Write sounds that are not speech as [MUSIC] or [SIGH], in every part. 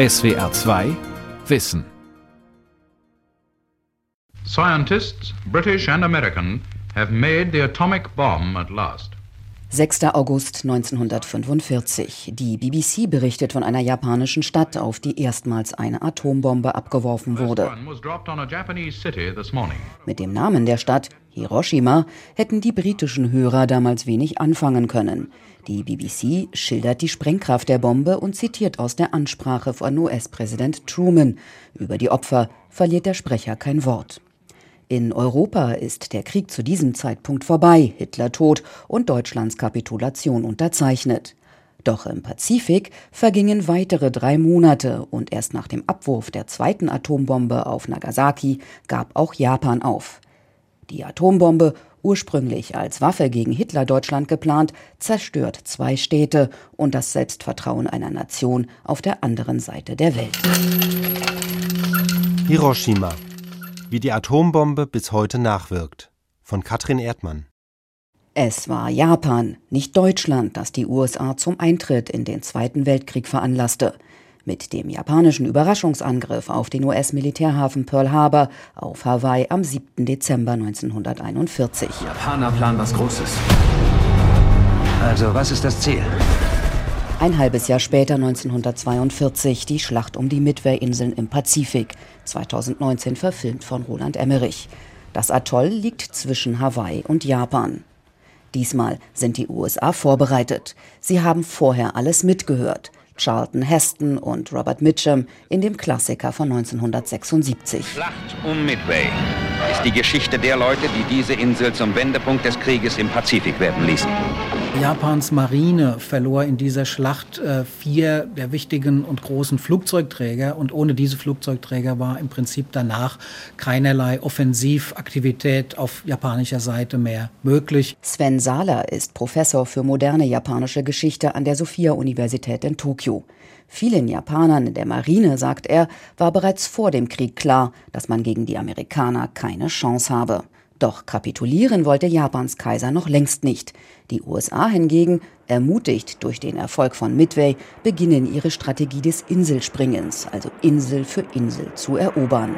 SWR 2 Wissen. Scientists, British and American, have made the atomic bomb at last. 6. August 1945. Die BBC berichtet von einer japanischen Stadt, auf die erstmals eine Atombombe abgeworfen wurde. Mit dem Namen der Stadt, Hiroshima, hätten die britischen Hörer damals wenig anfangen können. Die BBC schildert die Sprengkraft der Bombe und zitiert aus der Ansprache von US-Präsident Truman. Über die Opfer verliert der Sprecher kein Wort. In Europa ist der Krieg zu diesem Zeitpunkt vorbei, Hitler tot und Deutschlands Kapitulation unterzeichnet. Doch im Pazifik vergingen weitere drei Monate und erst nach dem Abwurf der zweiten Atombombe auf Nagasaki gab auch Japan auf. Die Atombombe, ursprünglich als Waffe gegen Hitler-Deutschland geplant, zerstört zwei Städte und das Selbstvertrauen einer Nation auf der anderen Seite der Welt. Hiroshima, wie die Atombombe bis heute nachwirkt. Von Katrin Erdmann. Es war Japan, nicht Deutschland, das die USA zum Eintritt in den Zweiten Weltkrieg veranlasste. Mit dem japanischen Überraschungsangriff auf den US-Militärhafen Pearl Harbor auf Hawaii am 7. Dezember 1941. Die Japaner planen was Großes. Also, was ist das Ziel? Ein halbes Jahr später, 1942, die Schlacht um die Midway-Inseln im Pazifik, 2019 verfilmt von Roland Emmerich. Das Atoll liegt zwischen Hawaii und Japan. Diesmal sind die USA vorbereitet. Sie haben vorher alles mitgehört. Charlton Heston und Robert Mitchum in dem Klassiker von 1976. Schlacht um Midway ist die Geschichte der Leute, die diese Insel zum Wendepunkt des Krieges im Pazifik werden ließen. Japans Marine verlor in dieser Schlacht äh, vier der wichtigen und großen Flugzeugträger und ohne diese Flugzeugträger war im Prinzip danach keinerlei Offensivaktivität auf japanischer Seite mehr möglich. Sven Sahler ist Professor für moderne japanische Geschichte an der Sophia-Universität in Tokio. Vielen Japanern in der Marine, sagt er, war bereits vor dem Krieg klar, dass man gegen die Amerikaner keine Chance habe. Doch kapitulieren wollte Japans Kaiser noch längst nicht. Die USA hingegen, ermutigt durch den Erfolg von Midway, beginnen ihre Strategie des Inselspringens, also Insel für Insel zu erobern.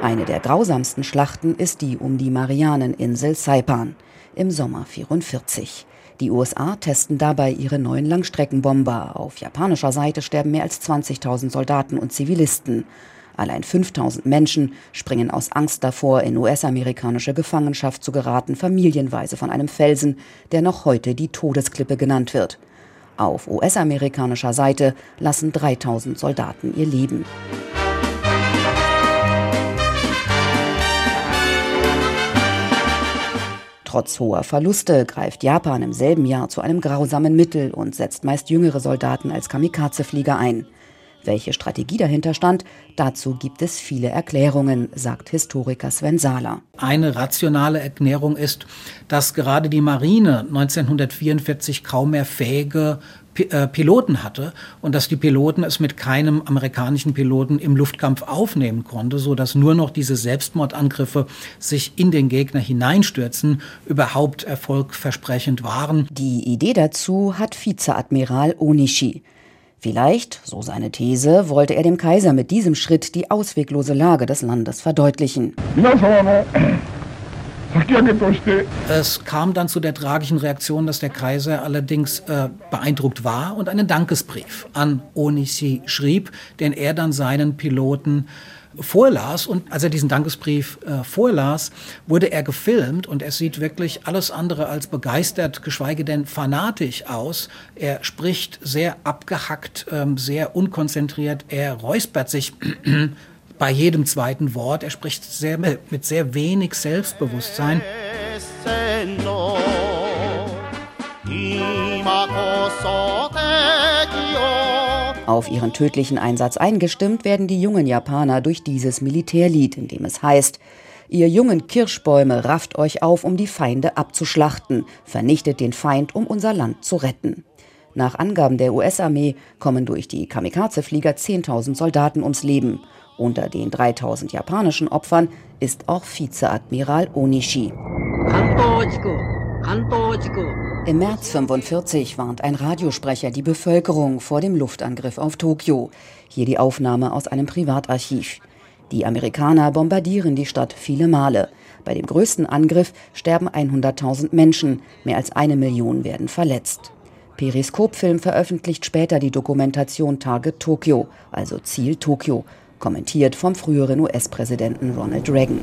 Eine der grausamsten Schlachten ist die um die Marianeninsel Saipan im Sommer 44. Die USA testen dabei ihre neuen Langstreckenbomber. Auf japanischer Seite sterben mehr als 20.000 Soldaten und Zivilisten. Allein 5000 Menschen springen aus Angst davor, in US-amerikanische Gefangenschaft zu geraten, familienweise von einem Felsen, der noch heute die Todesklippe genannt wird. Auf US-amerikanischer Seite lassen 3000 Soldaten ihr Leben. Trotz hoher Verluste greift Japan im selben Jahr zu einem grausamen Mittel und setzt meist jüngere Soldaten als Kamikaze-Flieger ein. Welche Strategie dahinter stand, dazu gibt es viele Erklärungen, sagt Historiker Sven Sahler. Eine rationale Erklärung ist, dass gerade die Marine 1944 kaum mehr fähige äh, Piloten hatte und dass die Piloten es mit keinem amerikanischen Piloten im Luftkampf aufnehmen konnte, so dass nur noch diese Selbstmordangriffe sich in den Gegner hineinstürzen, überhaupt erfolgversprechend waren. Die Idee dazu hat Vizeadmiral Onishi. Vielleicht, so seine These, wollte er dem Kaiser mit diesem Schritt die ausweglose Lage des Landes verdeutlichen. Es kam dann zu der tragischen Reaktion, dass der Kaiser allerdings äh, beeindruckt war und einen Dankesbrief an Onishi schrieb, den er dann seinen Piloten vorlas. Und als er diesen Dankesbrief äh, vorlas, wurde er gefilmt und er sieht wirklich alles andere als begeistert, geschweige denn fanatisch aus. Er spricht sehr abgehackt, ähm, sehr unkonzentriert. Er räuspert sich [CLEARS THROAT] bei jedem zweiten Wort. Er spricht sehr, mit sehr wenig Selbstbewusstsein. Auf ihren tödlichen Einsatz eingestimmt werden die jungen Japaner durch dieses Militärlied, in dem es heißt, Ihr jungen Kirschbäume rafft euch auf, um die Feinde abzuschlachten, vernichtet den Feind, um unser Land zu retten. Nach Angaben der US-Armee kommen durch die Kamikaze-Flieger 10.000 Soldaten ums Leben. Unter den 3.000 japanischen Opfern ist auch Vizeadmiral Onishi. Im März 45 warnt ein Radiosprecher die Bevölkerung vor dem Luftangriff auf Tokio. Hier die Aufnahme aus einem Privatarchiv. Die Amerikaner bombardieren die Stadt viele Male. Bei dem größten Angriff sterben 100.000 Menschen, mehr als eine Million werden verletzt. Periskopfilm veröffentlicht später die Dokumentation Target Tokio, also Ziel Tokio, kommentiert vom früheren US-Präsidenten Ronald Reagan.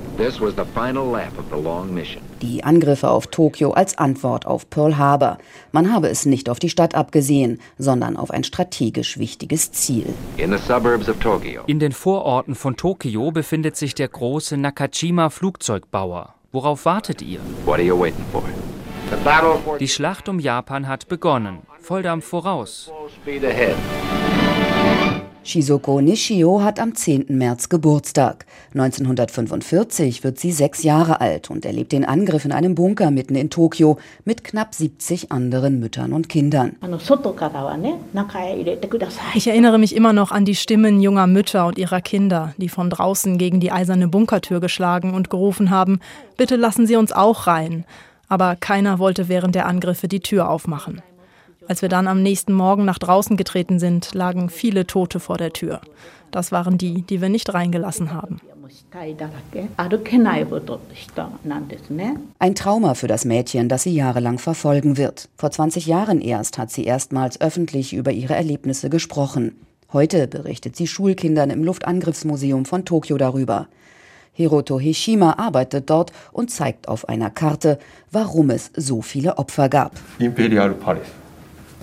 Die Angriffe auf Tokio als Antwort auf Pearl Harbor. Man habe es nicht auf die Stadt abgesehen, sondern auf ein strategisch wichtiges Ziel. In den Vororten von Tokio befindet sich der große Nakajima Flugzeugbauer. Worauf wartet ihr? Die Schlacht um Japan hat begonnen. Volldampf voraus. Shizoko Nishio hat am 10. März Geburtstag. 1945 wird sie sechs Jahre alt und erlebt den Angriff in einem Bunker mitten in Tokio mit knapp 70 anderen Müttern und Kindern. Ich erinnere mich immer noch an die Stimmen junger Mütter und ihrer Kinder, die von draußen gegen die eiserne Bunkertür geschlagen und gerufen haben, bitte lassen Sie uns auch rein. Aber keiner wollte während der Angriffe die Tür aufmachen. Als wir dann am nächsten Morgen nach draußen getreten sind, lagen viele Tote vor der Tür. Das waren die, die wir nicht reingelassen haben. Ein Trauma für das Mädchen, das sie jahrelang verfolgen wird. Vor 20 Jahren erst hat sie erstmals öffentlich über ihre Erlebnisse gesprochen. Heute berichtet sie Schulkindern im Luftangriffsmuseum von Tokio darüber. Hiroto Hishima arbeitet dort und zeigt auf einer Karte, warum es so viele Opfer gab. Imperial Palace.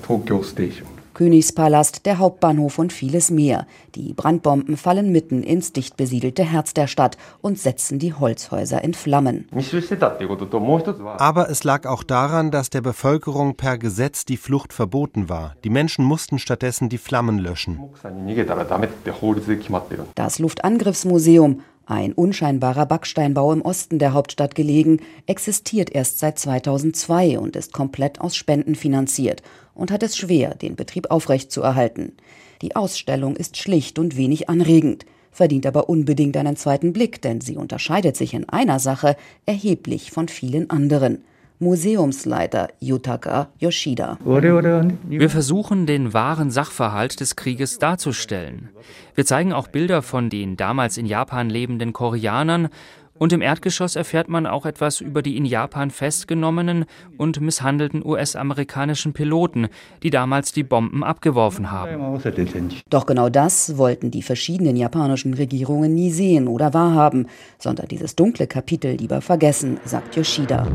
Tokyo Station. Königspalast, der Hauptbahnhof und vieles mehr. Die Brandbomben fallen mitten ins dicht besiedelte Herz der Stadt und setzen die Holzhäuser in Flammen. Aber es lag auch daran, dass der Bevölkerung per Gesetz die Flucht verboten war. Die Menschen mussten stattdessen die Flammen löschen. Das Luftangriffsmuseum ein unscheinbarer Backsteinbau im Osten der Hauptstadt gelegen, existiert erst seit 2002 und ist komplett aus Spenden finanziert und hat es schwer, den Betrieb aufrechtzuerhalten. Die Ausstellung ist schlicht und wenig anregend, verdient aber unbedingt einen zweiten Blick, denn sie unterscheidet sich in einer Sache erheblich von vielen anderen. Museumsleiter Yutaka Yoshida. Wir versuchen, den wahren Sachverhalt des Krieges darzustellen. Wir zeigen auch Bilder von den damals in Japan lebenden Koreanern und im Erdgeschoss erfährt man auch etwas über die in Japan festgenommenen und misshandelten US-amerikanischen Piloten, die damals die Bomben abgeworfen haben. Doch genau das wollten die verschiedenen japanischen Regierungen nie sehen oder wahrhaben, sondern dieses dunkle Kapitel lieber vergessen, sagt Yoshida.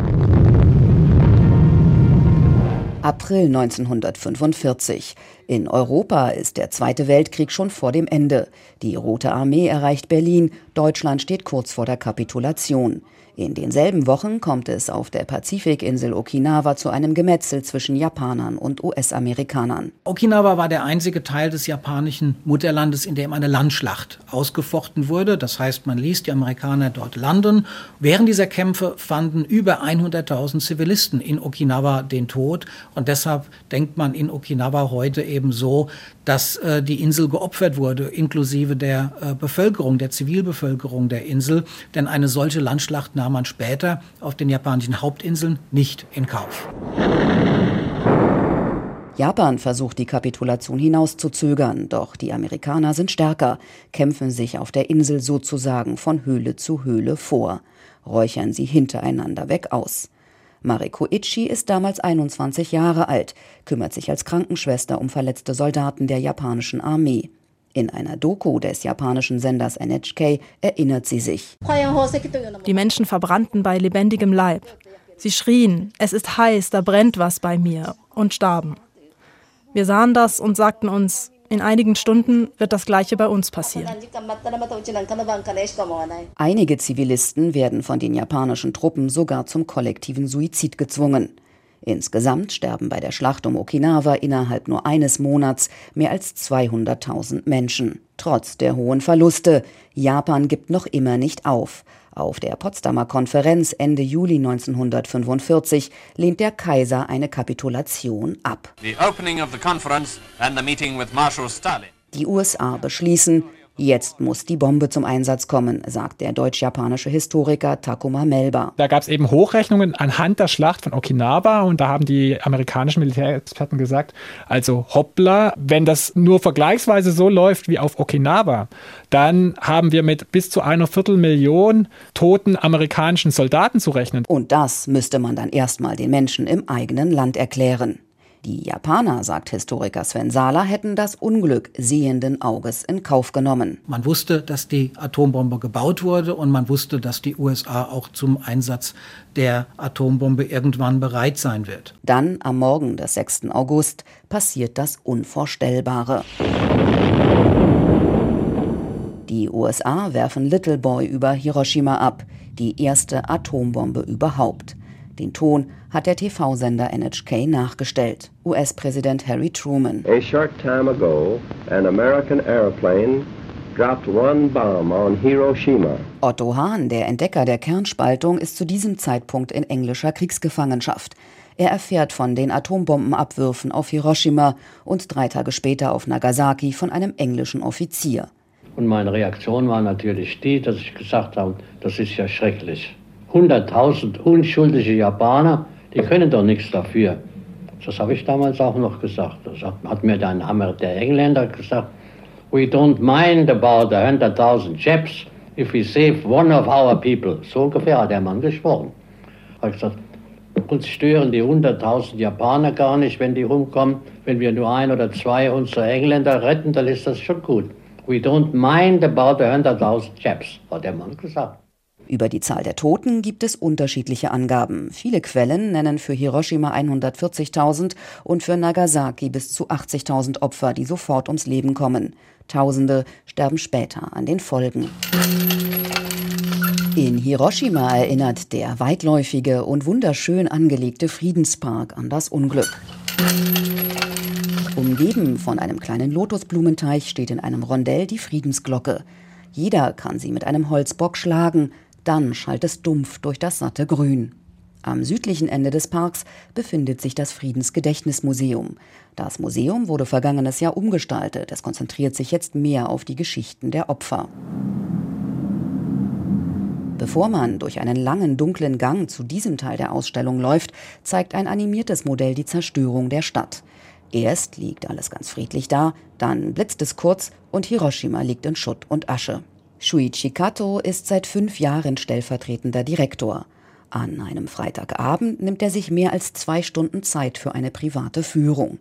April 1945. In Europa ist der Zweite Weltkrieg schon vor dem Ende. Die Rote Armee erreicht Berlin, Deutschland steht kurz vor der Kapitulation. In denselben Wochen kommt es auf der Pazifikinsel Okinawa zu einem Gemetzel zwischen Japanern und US-Amerikanern. Okinawa war der einzige Teil des japanischen Mutterlandes, in dem eine Landschlacht ausgefochten wurde. Das heißt, man ließ die Amerikaner dort landen. Während dieser Kämpfe fanden über 100.000 Zivilisten in Okinawa den Tod. Und deshalb denkt man in Okinawa heute eben so, dass äh, die Insel geopfert wurde, inklusive der äh, Bevölkerung, der Zivilbevölkerung der Insel. Denn eine solche Landschlacht nahm man später auf den japanischen Hauptinseln nicht in Kauf. Japan versucht die Kapitulation hinauszuzögern, doch die Amerikaner sind stärker, kämpfen sich auf der Insel sozusagen von Höhle zu Höhle vor, räuchern sie hintereinander weg aus. Mariko Ichi ist damals 21 Jahre alt, kümmert sich als Krankenschwester um verletzte Soldaten der japanischen Armee. In einer Doku des japanischen Senders NHK erinnert sie sich. Die Menschen verbrannten bei lebendigem Leib. Sie schrien, es ist heiß, da brennt was bei mir und starben. Wir sahen das und sagten uns, in einigen Stunden wird das Gleiche bei uns passieren. Einige Zivilisten werden von den japanischen Truppen sogar zum kollektiven Suizid gezwungen. Insgesamt sterben bei der Schlacht um Okinawa innerhalb nur eines Monats mehr als 200.000 Menschen. Trotz der hohen Verluste. Japan gibt noch immer nicht auf. Auf der Potsdamer Konferenz Ende Juli 1945 lehnt der Kaiser eine Kapitulation ab. Die USA beschließen, Jetzt muss die Bombe zum Einsatz kommen, sagt der deutsch-japanische Historiker Takuma Melba. Da gab es eben Hochrechnungen anhand der Schlacht von Okinawa und da haben die amerikanischen Militärexperten gesagt, also hoppla, wenn das nur vergleichsweise so läuft wie auf Okinawa, dann haben wir mit bis zu einer Viertelmillion toten amerikanischen Soldaten zu rechnen. Und das müsste man dann erstmal den Menschen im eigenen Land erklären. Die Japaner, sagt Historiker Sven Sala, hätten das Unglück sehenden Auges in Kauf genommen. Man wusste, dass die Atombombe gebaut wurde und man wusste, dass die USA auch zum Einsatz der Atombombe irgendwann bereit sein wird. Dann am Morgen des 6. August passiert das Unvorstellbare. Die USA werfen Little Boy über Hiroshima ab, die erste Atombombe überhaupt. Den Ton hat der TV-Sender NHK nachgestellt. US-Präsident Harry Truman. A short time ago, an American airplane dropped one bomb on Hiroshima. Otto Hahn, der Entdecker der Kernspaltung, ist zu diesem Zeitpunkt in englischer Kriegsgefangenschaft. Er erfährt von den Atombombenabwürfen auf Hiroshima und drei Tage später auf Nagasaki von einem englischen Offizier. Und meine Reaktion war natürlich die, dass ich gesagt habe, das ist ja schrecklich. 100.000 unschuldige Japaner, die können doch nichts dafür. Das habe ich damals auch noch gesagt. Das hat mir dann der Engländer gesagt. We don't mind about 100.000 Japs if we save one of our people. So ungefähr hat der Mann gesprochen. Habe gesagt, uns stören die 100.000 Japaner gar nicht, wenn die rumkommen. Wenn wir nur ein oder zwei unserer Engländer retten, dann ist das schon gut. We don't mind about 100.000 Japs, hat der Mann gesagt. Über die Zahl der Toten gibt es unterschiedliche Angaben. Viele Quellen nennen für Hiroshima 140.000 und für Nagasaki bis zu 80.000 Opfer, die sofort ums Leben kommen. Tausende sterben später an den Folgen. In Hiroshima erinnert der weitläufige und wunderschön angelegte Friedenspark an das Unglück. Umgeben von einem kleinen Lotusblumenteich steht in einem Rondell die Friedensglocke. Jeder kann sie mit einem Holzbock schlagen, dann schallt es dumpf durch das satte Grün. Am südlichen Ende des Parks befindet sich das Friedensgedächtnismuseum. Das Museum wurde vergangenes Jahr umgestaltet. Es konzentriert sich jetzt mehr auf die Geschichten der Opfer. Bevor man durch einen langen dunklen Gang zu diesem Teil der Ausstellung läuft, zeigt ein animiertes Modell die Zerstörung der Stadt. Erst liegt alles ganz friedlich da, dann blitzt es kurz und Hiroshima liegt in Schutt und Asche. Shuichi Kato ist seit fünf Jahren stellvertretender Direktor. An einem Freitagabend nimmt er sich mehr als zwei Stunden Zeit für eine private Führung.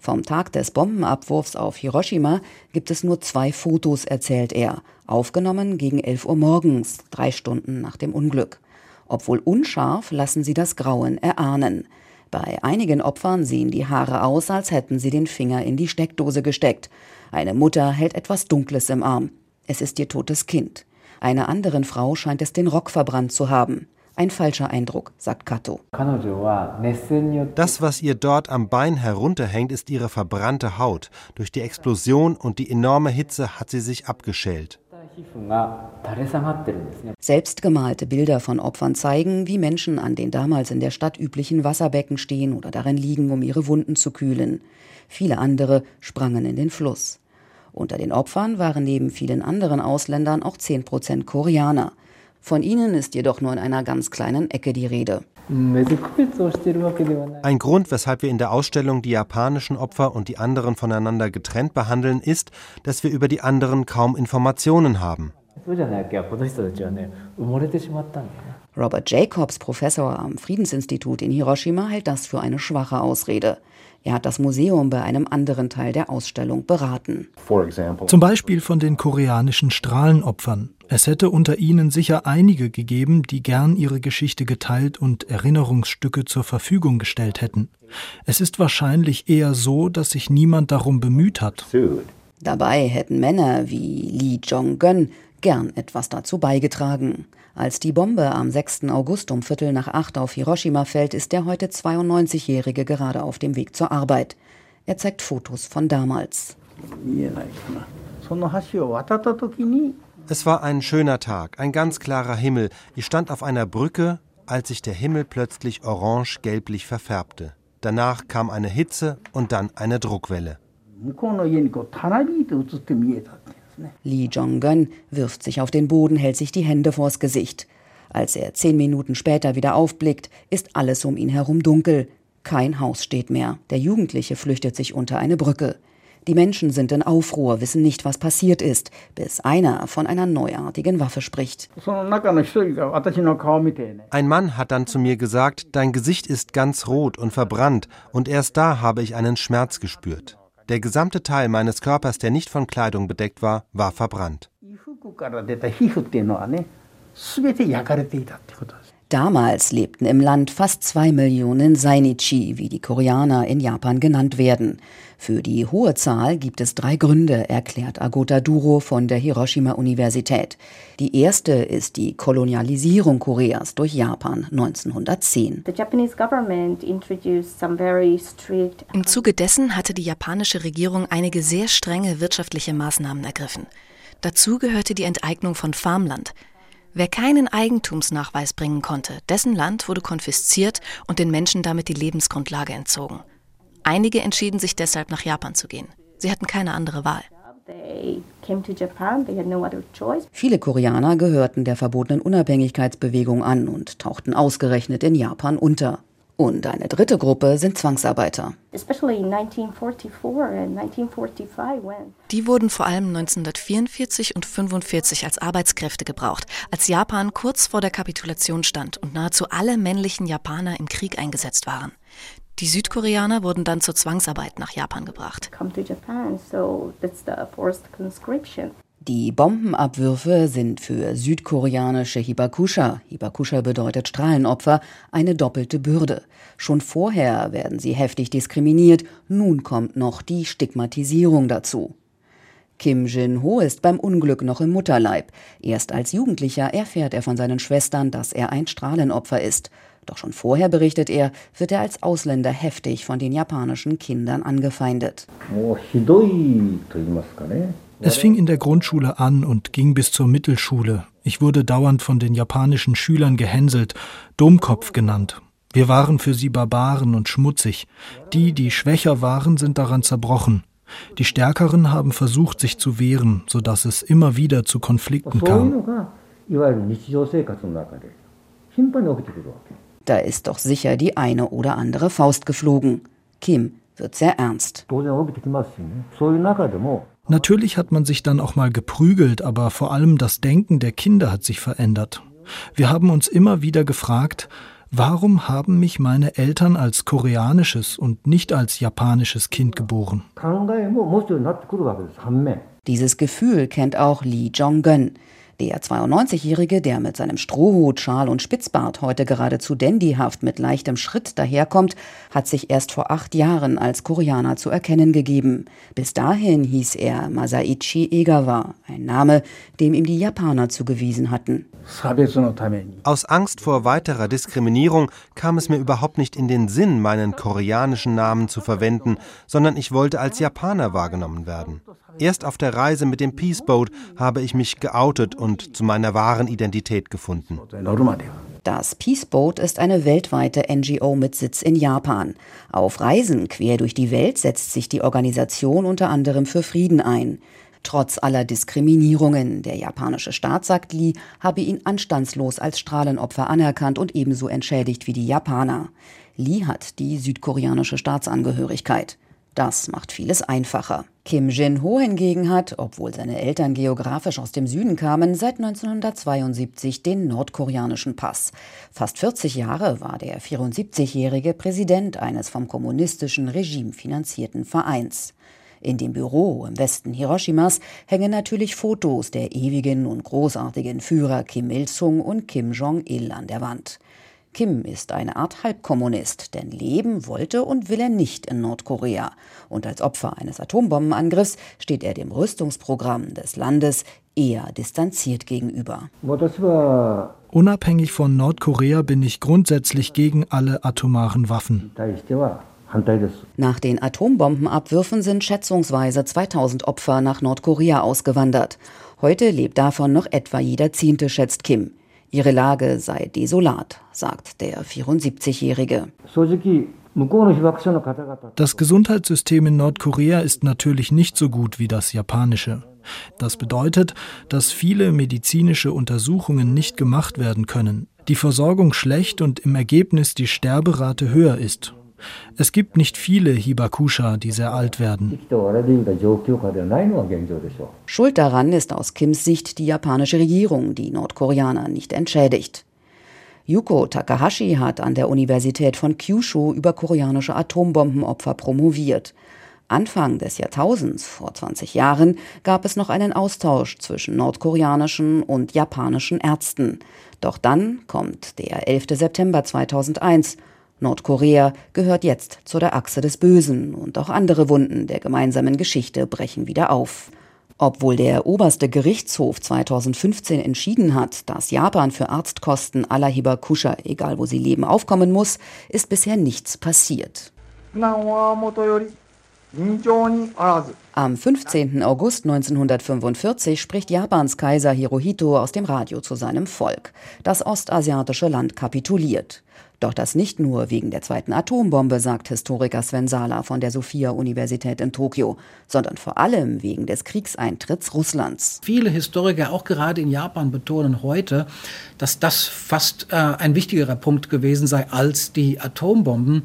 Vom Tag des Bombenabwurfs auf Hiroshima gibt es nur zwei Fotos, erzählt er, aufgenommen gegen 11 Uhr morgens, drei Stunden nach dem Unglück. Obwohl unscharf, lassen sie das Grauen erahnen. Bei einigen Opfern sehen die Haare aus, als hätten sie den Finger in die Steckdose gesteckt. Eine Mutter hält etwas Dunkles im Arm. Es ist ihr totes Kind. Einer anderen Frau scheint es den Rock verbrannt zu haben. Ein falscher Eindruck, sagt Kato. Das, was ihr dort am Bein herunterhängt, ist ihre verbrannte Haut. Durch die Explosion und die enorme Hitze hat sie sich abgeschält. Selbstgemalte Bilder von Opfern zeigen, wie Menschen an den damals in der Stadt üblichen Wasserbecken stehen oder darin liegen, um ihre Wunden zu kühlen. Viele andere sprangen in den Fluss. Unter den Opfern waren neben vielen anderen Ausländern auch 10 Prozent Koreaner. Von ihnen ist jedoch nur in einer ganz kleinen Ecke die Rede. Ein Grund, weshalb wir in der Ausstellung die japanischen Opfer und die anderen voneinander getrennt behandeln, ist, dass wir über die anderen kaum Informationen haben. Robert Jacobs, Professor am Friedensinstitut in Hiroshima, hält das für eine schwache Ausrede. Er hat das Museum bei einem anderen Teil der Ausstellung beraten. Zum Beispiel von den koreanischen Strahlenopfern. Es hätte unter ihnen sicher einige gegeben, die gern ihre Geschichte geteilt und Erinnerungsstücke zur Verfügung gestellt hätten. Es ist wahrscheinlich eher so, dass sich niemand darum bemüht hat. Dabei hätten Männer wie Lee Jong-geun gern etwas dazu beigetragen. Als die Bombe am 6. August um Viertel nach acht auf Hiroshima fällt, ist der heute 92-Jährige gerade auf dem Weg zur Arbeit. Er zeigt Fotos von damals. Es war ein schöner Tag, ein ganz klarer Himmel. Ich stand auf einer Brücke, als sich der Himmel plötzlich orange-gelblich verfärbte. Danach kam eine Hitze und dann eine Druckwelle. Lee Jong-gun wirft sich auf den Boden, hält sich die Hände vors Gesicht. Als er zehn Minuten später wieder aufblickt, ist alles um ihn herum dunkel. Kein Haus steht mehr. Der Jugendliche flüchtet sich unter eine Brücke. Die Menschen sind in Aufruhr, wissen nicht, was passiert ist, bis einer von einer neuartigen Waffe spricht. Ein Mann hat dann zu mir gesagt, dein Gesicht ist ganz rot und verbrannt, und erst da habe ich einen Schmerz gespürt. Der gesamte Teil meines Körpers, der nicht von Kleidung bedeckt war, war verbrannt. Damals lebten im Land fast zwei Millionen Sainichi, wie die Koreaner in Japan genannt werden. Für die hohe Zahl gibt es drei Gründe, erklärt Agota Duro von der Hiroshima-Universität. Die erste ist die Kolonialisierung Koreas durch Japan 1910. Im Zuge dessen hatte die japanische Regierung einige sehr strenge wirtschaftliche Maßnahmen ergriffen. Dazu gehörte die Enteignung von Farmland. Wer keinen Eigentumsnachweis bringen konnte, dessen Land wurde konfisziert und den Menschen damit die Lebensgrundlage entzogen. Einige entschieden sich deshalb nach Japan zu gehen. Sie hatten keine andere Wahl. Viele Koreaner gehörten der verbotenen Unabhängigkeitsbewegung an und tauchten ausgerechnet in Japan unter. Und eine dritte Gruppe sind Zwangsarbeiter. Die wurden vor allem 1944 und 1945 als Arbeitskräfte gebraucht, als Japan kurz vor der Kapitulation stand und nahezu alle männlichen Japaner im Krieg eingesetzt waren. Die Südkoreaner wurden dann zur Zwangsarbeit nach Japan gebracht. Die Bombenabwürfe sind für südkoreanische Hibakusha, Hibakusha bedeutet Strahlenopfer, eine doppelte Bürde. Schon vorher werden sie heftig diskriminiert, nun kommt noch die Stigmatisierung dazu. Kim Jin-ho ist beim Unglück noch im Mutterleib. Erst als Jugendlicher erfährt er von seinen Schwestern, dass er ein Strahlenopfer ist. Doch schon vorher, berichtet er, wird er als Ausländer heftig von den japanischen Kindern angefeindet. Es fing in der Grundschule an und ging bis zur Mittelschule. Ich wurde dauernd von den japanischen Schülern gehänselt, Dummkopf genannt. Wir waren für sie Barbaren und schmutzig. Die, die schwächer waren, sind daran zerbrochen. Die Stärkeren haben versucht, sich zu wehren, sodass es immer wieder zu Konflikten kam. Da ist doch sicher die eine oder andere Faust geflogen. Kim wird sehr ernst. Natürlich hat man sich dann auch mal geprügelt, aber vor allem das Denken der Kinder hat sich verändert. Wir haben uns immer wieder gefragt, warum haben mich meine Eltern als koreanisches und nicht als japanisches Kind geboren? Dieses Gefühl kennt auch Lee Jong-gun. Der 92-Jährige, der mit seinem Strohhut, Schal und Spitzbart heute geradezu dandyhaft mit leichtem Schritt daherkommt, hat sich erst vor acht Jahren als Koreaner zu erkennen gegeben. Bis dahin hieß er Masaichi Egawa, ein Name, dem ihm die Japaner zugewiesen hatten. Aus Angst vor weiterer Diskriminierung kam es mir überhaupt nicht in den Sinn, meinen koreanischen Namen zu verwenden, sondern ich wollte als Japaner wahrgenommen werden. Erst auf der Reise mit dem Peaceboat habe ich mich geoutet und zu meiner wahren Identität gefunden. Das Peaceboat ist eine weltweite NGO mit Sitz in Japan. Auf Reisen quer durch die Welt setzt sich die Organisation unter anderem für Frieden ein. Trotz aller Diskriminierungen, der japanische Staat, sagt Lee, habe ihn anstandslos als Strahlenopfer anerkannt und ebenso entschädigt wie die Japaner. Lee hat die südkoreanische Staatsangehörigkeit. Das macht vieles einfacher. Kim Jin-ho hingegen hat, obwohl seine Eltern geografisch aus dem Süden kamen, seit 1972 den nordkoreanischen Pass. Fast 40 Jahre war der 74-jährige Präsident eines vom kommunistischen Regime finanzierten Vereins. In dem Büro im Westen Hiroshimas hängen natürlich Fotos der ewigen und großartigen Führer Kim Il-sung und Kim Jong-il an der Wand. Kim ist eine Art Halbkommunist, denn leben wollte und will er nicht in Nordkorea. Und als Opfer eines Atombombenangriffs steht er dem Rüstungsprogramm des Landes eher distanziert gegenüber. Unabhängig von Nordkorea bin ich grundsätzlich gegen alle atomaren Waffen. Nach den Atombombenabwürfen sind schätzungsweise 2000 Opfer nach Nordkorea ausgewandert. Heute lebt davon noch etwa jeder Zehnte, schätzt Kim. Ihre Lage sei desolat, sagt der 74-Jährige. Das Gesundheitssystem in Nordkorea ist natürlich nicht so gut wie das japanische. Das bedeutet, dass viele medizinische Untersuchungen nicht gemacht werden können, die Versorgung schlecht und im Ergebnis die Sterberate höher ist. Es gibt nicht viele Hibakusha, die sehr alt werden. Schuld daran ist aus Kims Sicht die japanische Regierung, die Nordkoreaner nicht entschädigt. Yuko Takahashi hat an der Universität von Kyushu über koreanische Atombombenopfer promoviert. Anfang des Jahrtausends, vor 20 Jahren, gab es noch einen Austausch zwischen nordkoreanischen und japanischen Ärzten. Doch dann kommt der 11. September 2001. Nordkorea gehört jetzt zu der Achse des Bösen und auch andere Wunden der gemeinsamen Geschichte brechen wieder auf. Obwohl der oberste Gerichtshof 2015 entschieden hat, dass Japan für Arztkosten aller Hibakusha, egal wo sie leben, aufkommen muss, ist bisher nichts passiert. Am 15. August 1945 spricht Japans Kaiser Hirohito aus dem Radio zu seinem Volk. Das ostasiatische Land kapituliert. Doch das nicht nur wegen der zweiten Atombombe, sagt Historiker Sven Sala von der Sophia-Universität in Tokio, sondern vor allem wegen des Kriegseintritts Russlands. Viele Historiker, auch gerade in Japan, betonen heute, dass das fast äh, ein wichtigerer Punkt gewesen sei als die Atombomben.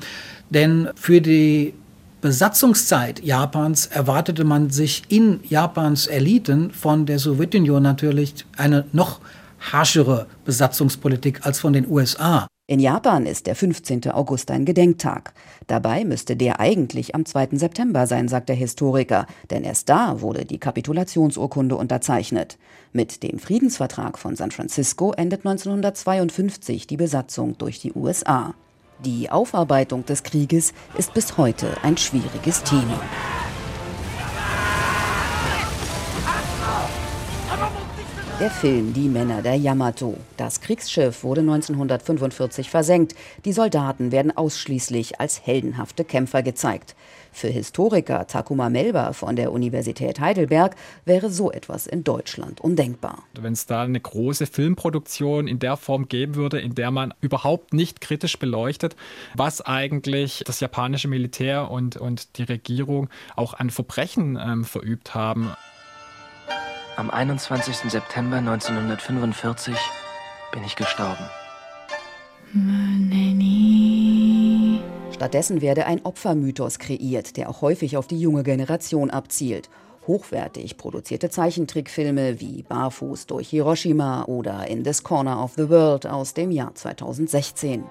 Denn für die Besatzungszeit Japans erwartete man sich in Japans Eliten von der Sowjetunion natürlich eine noch harschere Besatzungspolitik als von den USA. In Japan ist der 15. August ein Gedenktag. Dabei müsste der eigentlich am 2. September sein, sagt der Historiker, denn erst da wurde die Kapitulationsurkunde unterzeichnet. Mit dem Friedensvertrag von San Francisco endet 1952 die Besatzung durch die USA. Die Aufarbeitung des Krieges ist bis heute ein schwieriges Thema. Der Film Die Männer der Yamato. Das Kriegsschiff wurde 1945 versenkt. Die Soldaten werden ausschließlich als heldenhafte Kämpfer gezeigt. Für Historiker Takuma Melba von der Universität Heidelberg wäre so etwas in Deutschland undenkbar. Wenn es da eine große Filmproduktion in der Form geben würde, in der man überhaupt nicht kritisch beleuchtet, was eigentlich das japanische Militär und, und die Regierung auch an Verbrechen ähm, verübt haben. Am 21. September 1945 bin ich gestorben. Stattdessen werde ein Opfermythos kreiert, der auch häufig auf die junge Generation abzielt. Hochwertig produzierte Zeichentrickfilme wie Barfuß durch Hiroshima oder In This Corner of the World aus dem Jahr 2016.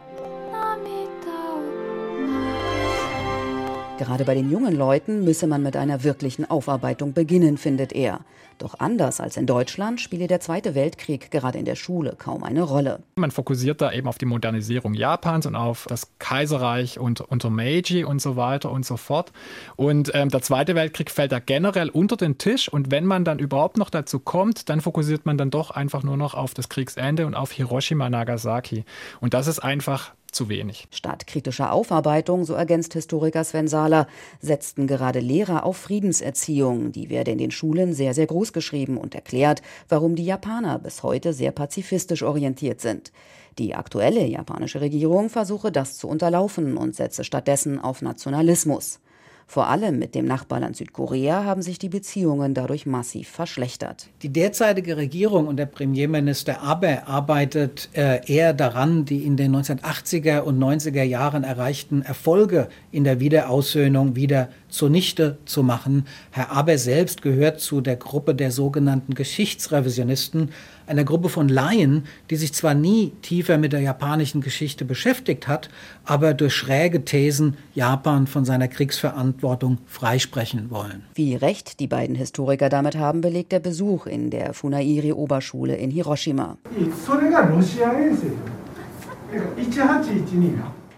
Gerade bei den jungen Leuten müsse man mit einer wirklichen Aufarbeitung beginnen, findet er. Doch anders als in Deutschland spiele der Zweite Weltkrieg gerade in der Schule kaum eine Rolle. Man fokussiert da eben auf die Modernisierung Japans und auf das Kaiserreich und unter Meiji und so weiter und so fort. Und ähm, der Zweite Weltkrieg fällt da generell unter den Tisch. Und wenn man dann überhaupt noch dazu kommt, dann fokussiert man dann doch einfach nur noch auf das Kriegsende und auf Hiroshima, Nagasaki. Und das ist einfach zu wenig. Statt kritischer Aufarbeitung, so ergänzt Historiker Sven Sahler, setzten gerade Lehrer auf Friedenserziehung. Die werde in den Schulen sehr, sehr groß geschrieben und erklärt, warum die Japaner bis heute sehr pazifistisch orientiert sind. Die aktuelle japanische Regierung versuche das zu unterlaufen und setze stattdessen auf Nationalismus. Vor allem mit dem Nachbarland Südkorea haben sich die Beziehungen dadurch massiv verschlechtert. Die derzeitige Regierung und der Premierminister Abe arbeitet äh, eher daran, die in den 1980er und 90er Jahren erreichten Erfolge in der Wiederaussöhnung wieder zunichte zu machen. Herr Abe selbst gehört zu der Gruppe der sogenannten Geschichtsrevisionisten, einer Gruppe von Laien, die sich zwar nie tiefer mit der japanischen Geschichte beschäftigt hat, aber durch schräge Thesen Japan von seiner Kriegsverantwortung freisprechen wollen. Wie recht die beiden Historiker damit haben, belegt der Besuch in der Funairi Oberschule in Hiroshima.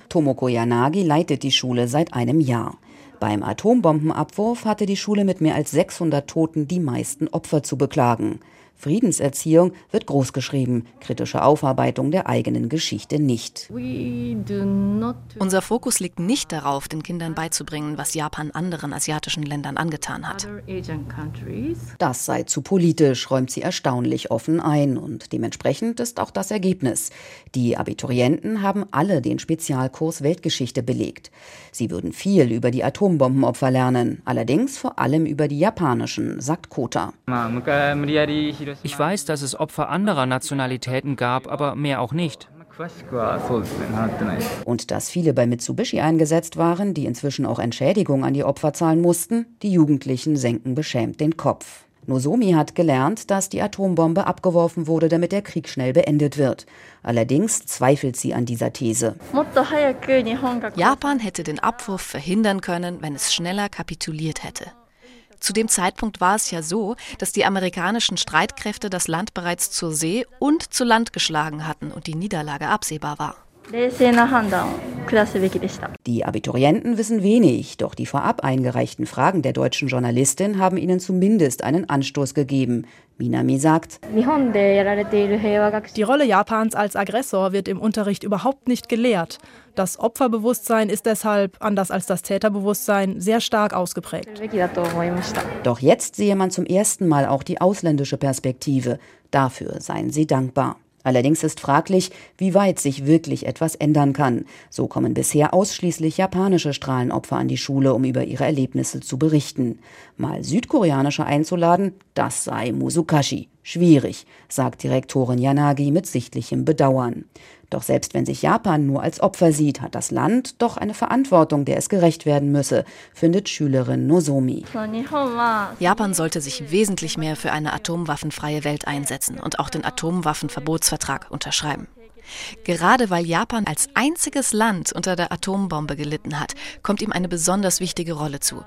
Tomoko Yanagi leitet die Schule seit einem Jahr. Beim Atombombenabwurf hatte die Schule mit mehr als 600 Toten die meisten Opfer zu beklagen. Friedenserziehung wird großgeschrieben, kritische Aufarbeitung der eigenen Geschichte nicht. Unser Fokus liegt nicht darauf, den Kindern beizubringen, was Japan anderen asiatischen Ländern angetan hat. Das sei zu politisch, räumt sie erstaunlich offen ein und dementsprechend ist auch das Ergebnis. Die Abiturienten haben alle den Spezialkurs Weltgeschichte belegt. Sie würden viel über die Atombombenopfer lernen, allerdings vor allem über die japanischen, sagt Kota. Ich weiß, dass es Opfer anderer Nationalitäten gab, aber mehr auch nicht. Und dass viele bei Mitsubishi eingesetzt waren, die inzwischen auch Entschädigung an die Opfer zahlen mussten, die Jugendlichen senken beschämt den Kopf. Nozomi hat gelernt, dass die Atombombe abgeworfen wurde, damit der Krieg schnell beendet wird. Allerdings zweifelt sie an dieser These. Japan hätte den Abwurf verhindern können, wenn es schneller kapituliert hätte. Zu dem Zeitpunkt war es ja so, dass die amerikanischen Streitkräfte das Land bereits zur See und zu Land geschlagen hatten und die Niederlage absehbar war. Die Abiturienten wissen wenig, doch die vorab eingereichten Fragen der deutschen Journalistin haben ihnen zumindest einen Anstoß gegeben. Minami sagt, die Rolle Japans als Aggressor wird im Unterricht überhaupt nicht gelehrt. Das Opferbewusstsein ist deshalb, anders als das Täterbewusstsein, sehr stark ausgeprägt. Doch jetzt sehe man zum ersten Mal auch die ausländische Perspektive. Dafür seien sie dankbar. Allerdings ist fraglich, wie weit sich wirklich etwas ändern kann. So kommen bisher ausschließlich japanische Strahlenopfer an die Schule, um über ihre Erlebnisse zu berichten. Mal südkoreanische einzuladen, das sei Musukashi. Schwierig, sagt Direktorin Yanagi mit sichtlichem Bedauern. Doch selbst wenn sich Japan nur als Opfer sieht, hat das Land doch eine Verantwortung, der es gerecht werden müsse, findet Schülerin Nozomi. Japan sollte sich wesentlich mehr für eine atomwaffenfreie Welt einsetzen und auch den Atomwaffenverbotsvertrag unterschreiben. Gerade weil Japan als einziges Land unter der Atombombe gelitten hat, kommt ihm eine besonders wichtige Rolle zu.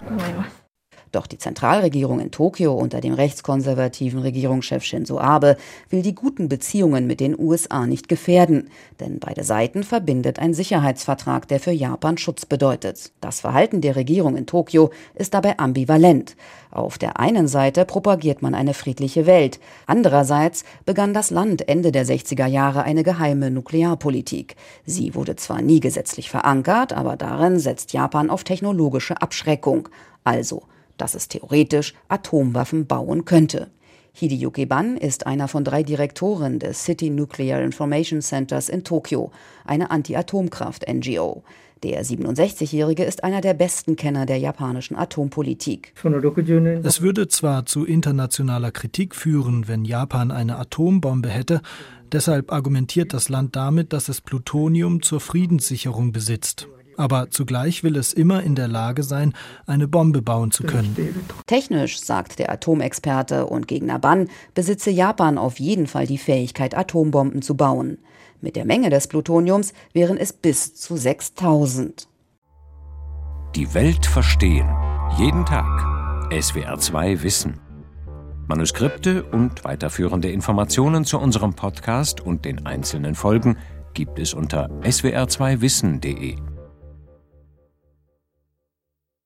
Doch die Zentralregierung in Tokio unter dem rechtskonservativen Regierungschef Shinzo Abe will die guten Beziehungen mit den USA nicht gefährden, denn beide Seiten verbindet ein Sicherheitsvertrag, der für Japan Schutz bedeutet. Das Verhalten der Regierung in Tokio ist dabei ambivalent. Auf der einen Seite propagiert man eine friedliche Welt, andererseits begann das Land Ende der 60er Jahre eine geheime Nuklearpolitik. Sie wurde zwar nie gesetzlich verankert, aber darin setzt Japan auf technologische Abschreckung. Also dass es theoretisch Atomwaffen bauen könnte. Hideyuki Ban ist einer von drei Direktoren des City Nuclear Information Centers in Tokio, eine Anti-Atomkraft-NGO. Der 67-Jährige ist einer der besten Kenner der japanischen Atompolitik. Es würde zwar zu internationaler Kritik führen, wenn Japan eine Atombombe hätte, deshalb argumentiert das Land damit, dass es Plutonium zur Friedenssicherung besitzt. Aber zugleich will es immer in der Lage sein, eine Bombe bauen zu können. Technisch, sagt der Atomexperte und Gegner Ban, besitze Japan auf jeden Fall die Fähigkeit, Atombomben zu bauen. Mit der Menge des Plutoniums wären es bis zu 6000. Die Welt verstehen. Jeden Tag. SWR2 Wissen. Manuskripte und weiterführende Informationen zu unserem Podcast und den einzelnen Folgen gibt es unter swr2wissen.de.